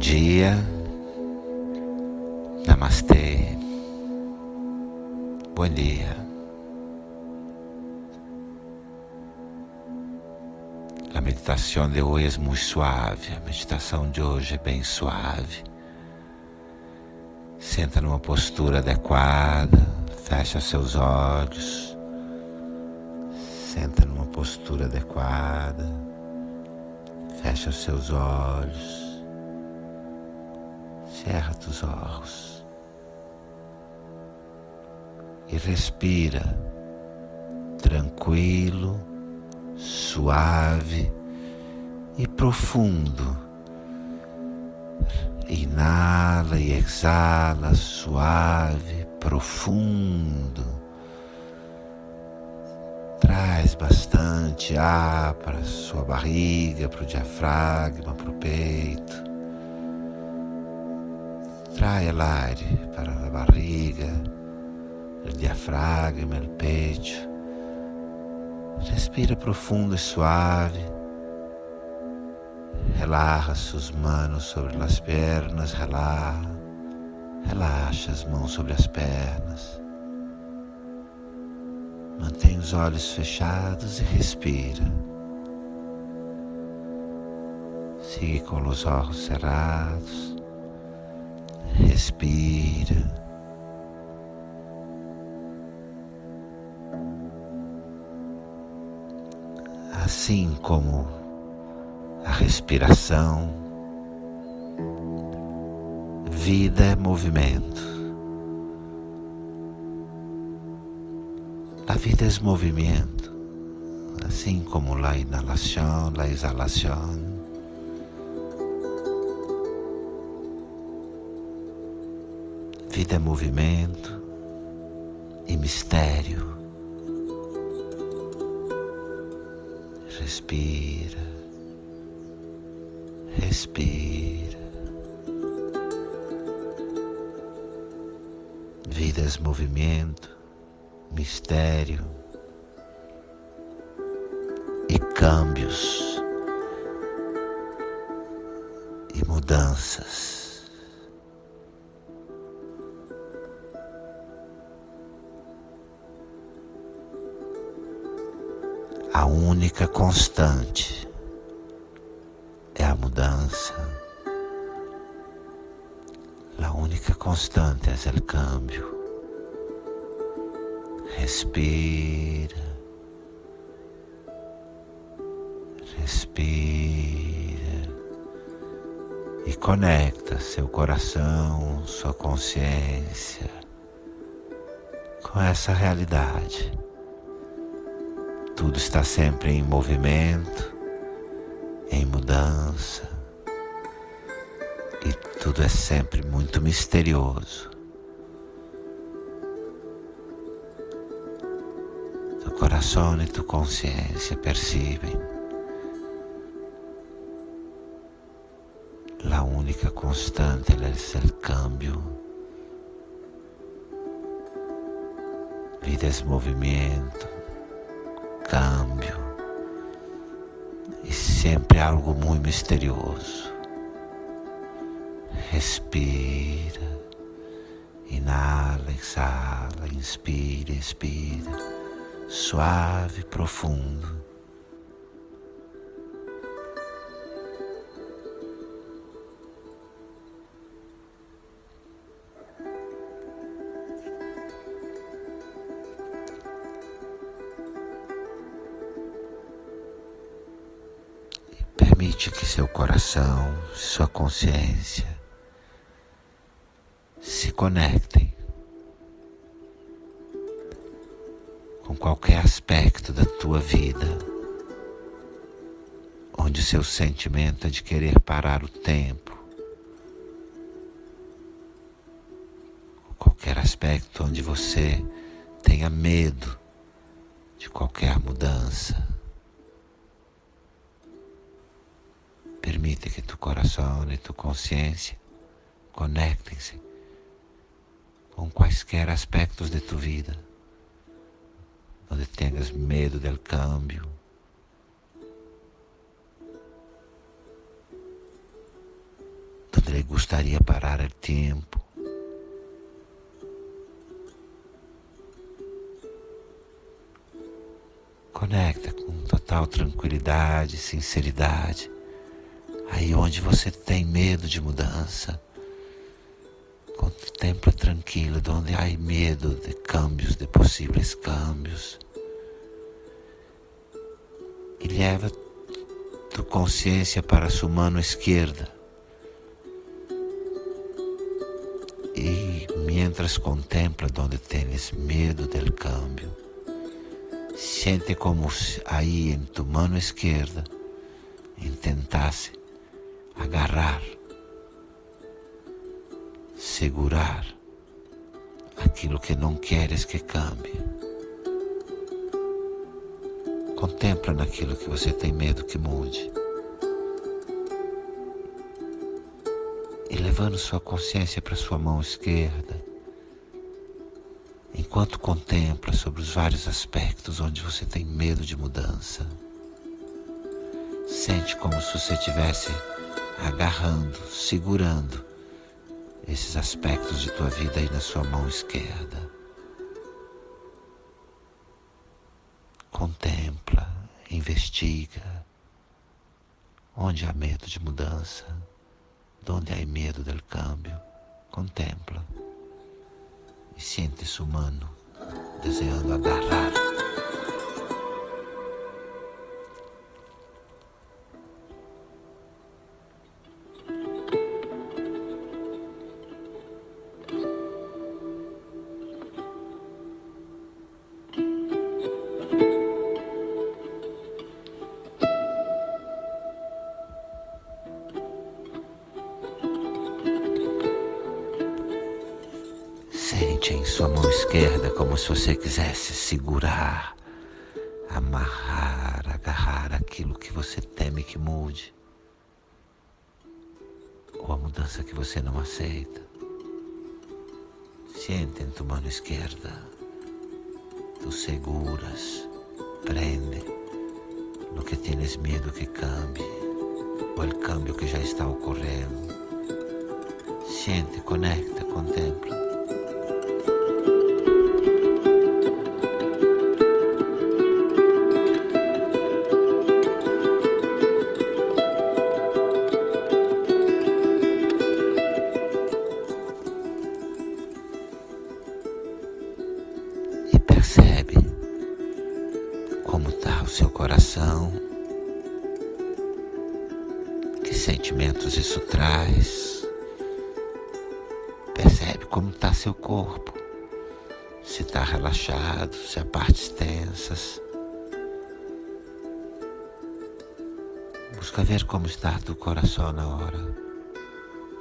Dia, Namastê, bom dia. A meditação de hoje é muito suave, a meditação de hoje é bem suave. Senta numa postura adequada, fecha seus olhos, senta numa postura adequada, fecha seus olhos, cerra os olhos e respira tranquilo, suave e profundo Inala e exala suave, profundo. Traz bastante ar para sua barriga, para o diafragma, para o peito. Trai el aire para a barriga, o diafragma, o peito. Respira profundo e suave. Relaxa suas mãos sobre as pernas, relaxa. Relaxa as mãos sobre as pernas. Mantém os olhos fechados e respira. Siga com os olhos cerrados. Respira. Assim como a respiração. Vida é movimento. A vida é movimento, assim como a inalação, a exalação. Vida é movimento e mistério. Respira. Respira. Vidas, movimento, mistério e câmbios e mudanças. A única constante mudança. La única constante é o cambio. Respira. Respira. E conecta seu coração, sua consciência com essa realidade. Tudo está sempre em movimento em mudança e tudo é sempre muito misterioso. Tu coração e tu consciência percebem a única constante é o cambio. Vida é movimento, cambio e sempre algo muito misterioso. Respira, inala, exala, inspira, expira, suave, profundo. Permite que seu coração, sua consciência se conectem com qualquer aspecto da tua vida onde o seu sentimento é de querer parar o tempo, qualquer aspecto onde você tenha medo de qualquer mudança. Permite que tu coração e tu consciência conectem-se com quaisquer aspectos de tu vida, onde tenhas medo del câmbio, padre gustaría parar el tiempo. Conecta com total tranquilidade, sinceridade, aí onde você tem medo de mudança. Contempla tranquilo, onde há medo de câmbios, de possíveis câmbios. E leva tu consciência para a sua mão esquerda E mientras contempla donde tienes medo del cambio, siente como aí em tu mão esquerda intentasse agarrar, segurar aquilo que não queres que cambie. Contempla naquilo que você tem medo que mude. e levando sua consciência para sua mão esquerda, enquanto contempla sobre os vários aspectos onde você tem medo de mudança. Sente como se você estivesse agarrando, segurando esses aspectos de tua vida aí na sua mão esquerda. Contempla, investiga onde há medo de mudança. Donde hay miedo del cambio, contempla e siente su mano deseando agarrar. Sente em sua mão esquerda como se você quisesse segurar, amarrar, agarrar aquilo que você teme que mude, ou a mudança que você não aceita. Sente em tua mão esquerda, tu seguras, prende no que tienes medo que cambie, ou o cambio que já está ocorrendo. Siente, conecta, contempla. Coração. Que sentimentos isso traz? Percebe como está seu corpo. Se está relaxado, se há partes tensas. Busca ver como está tu coração na hora.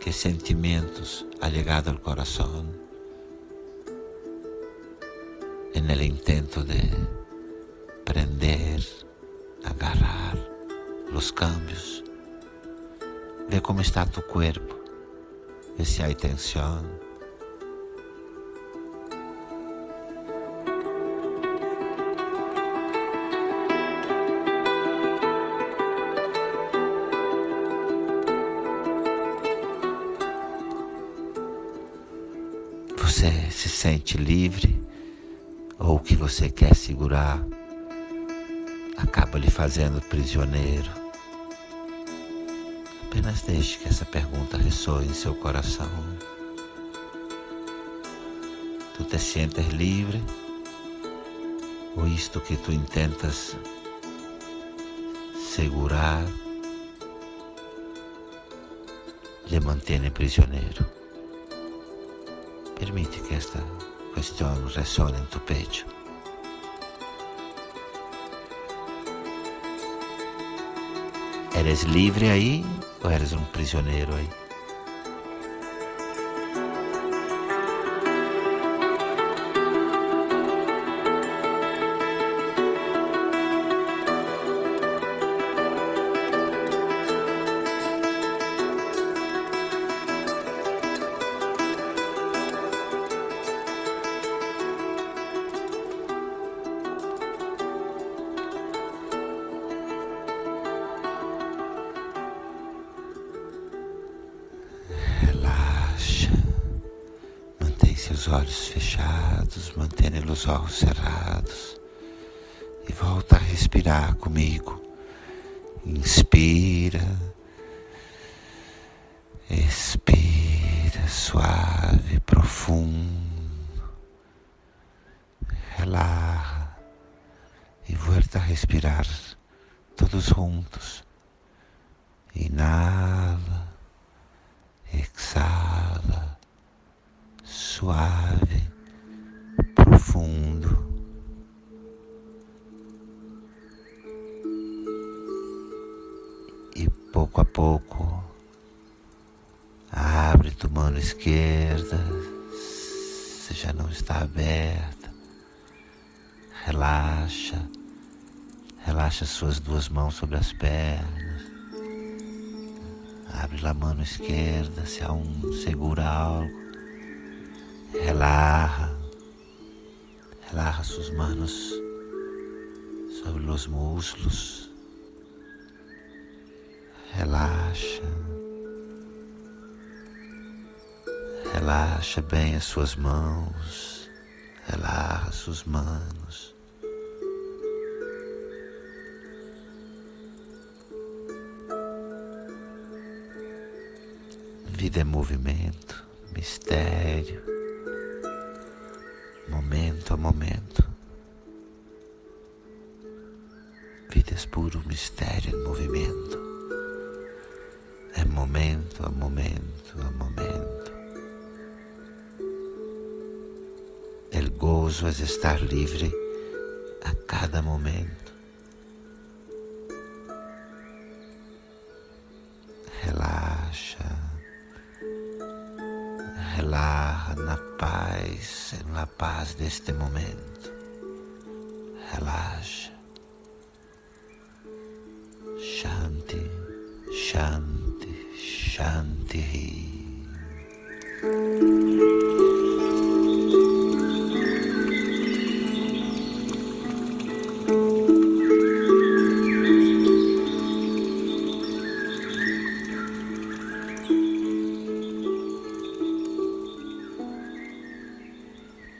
Que sentimentos ha llegado ao coração. En el intento de prender, agarrar os cambios. Vê como está tu corpo, vê se tensão. Você se sente livre ou o que você quer segurar acaba lhe fazendo prisioneiro. Apenas deixe que essa pergunta ressoe em seu coração. Tu te sientes livre? Ou isto que tu intentas segurar lhe mantém prisioneiro? Permite que esta questão ressone em tu peito. Eres livre aí ou eres um prisioneiro aí? Olhos fechados, mantendo os olhos cerrados. E volta a respirar comigo. Inspira. Expira suave, profundo. Relaxa e volta a respirar todos juntos. Inala, exala, suave, profundo. E pouco a pouco, abre tua mão esquerda, se já não está aberta, relaxa Relaxa suas duas mãos sobre as pernas. Abre a mão esquerda se há um segura algo. Relaxa. Relaxa suas mãos sobre os muslos. Relaxa. Relaxa bem as suas mãos. Relaxa suas mãos. Vida é movimento, mistério, momento a momento. Vida é puro mistério em movimento. É momento a momento a momento. El gozo é estar livre a cada momento. Paz, deste momento. Relaxa. Shanti, Shanti, Shanti.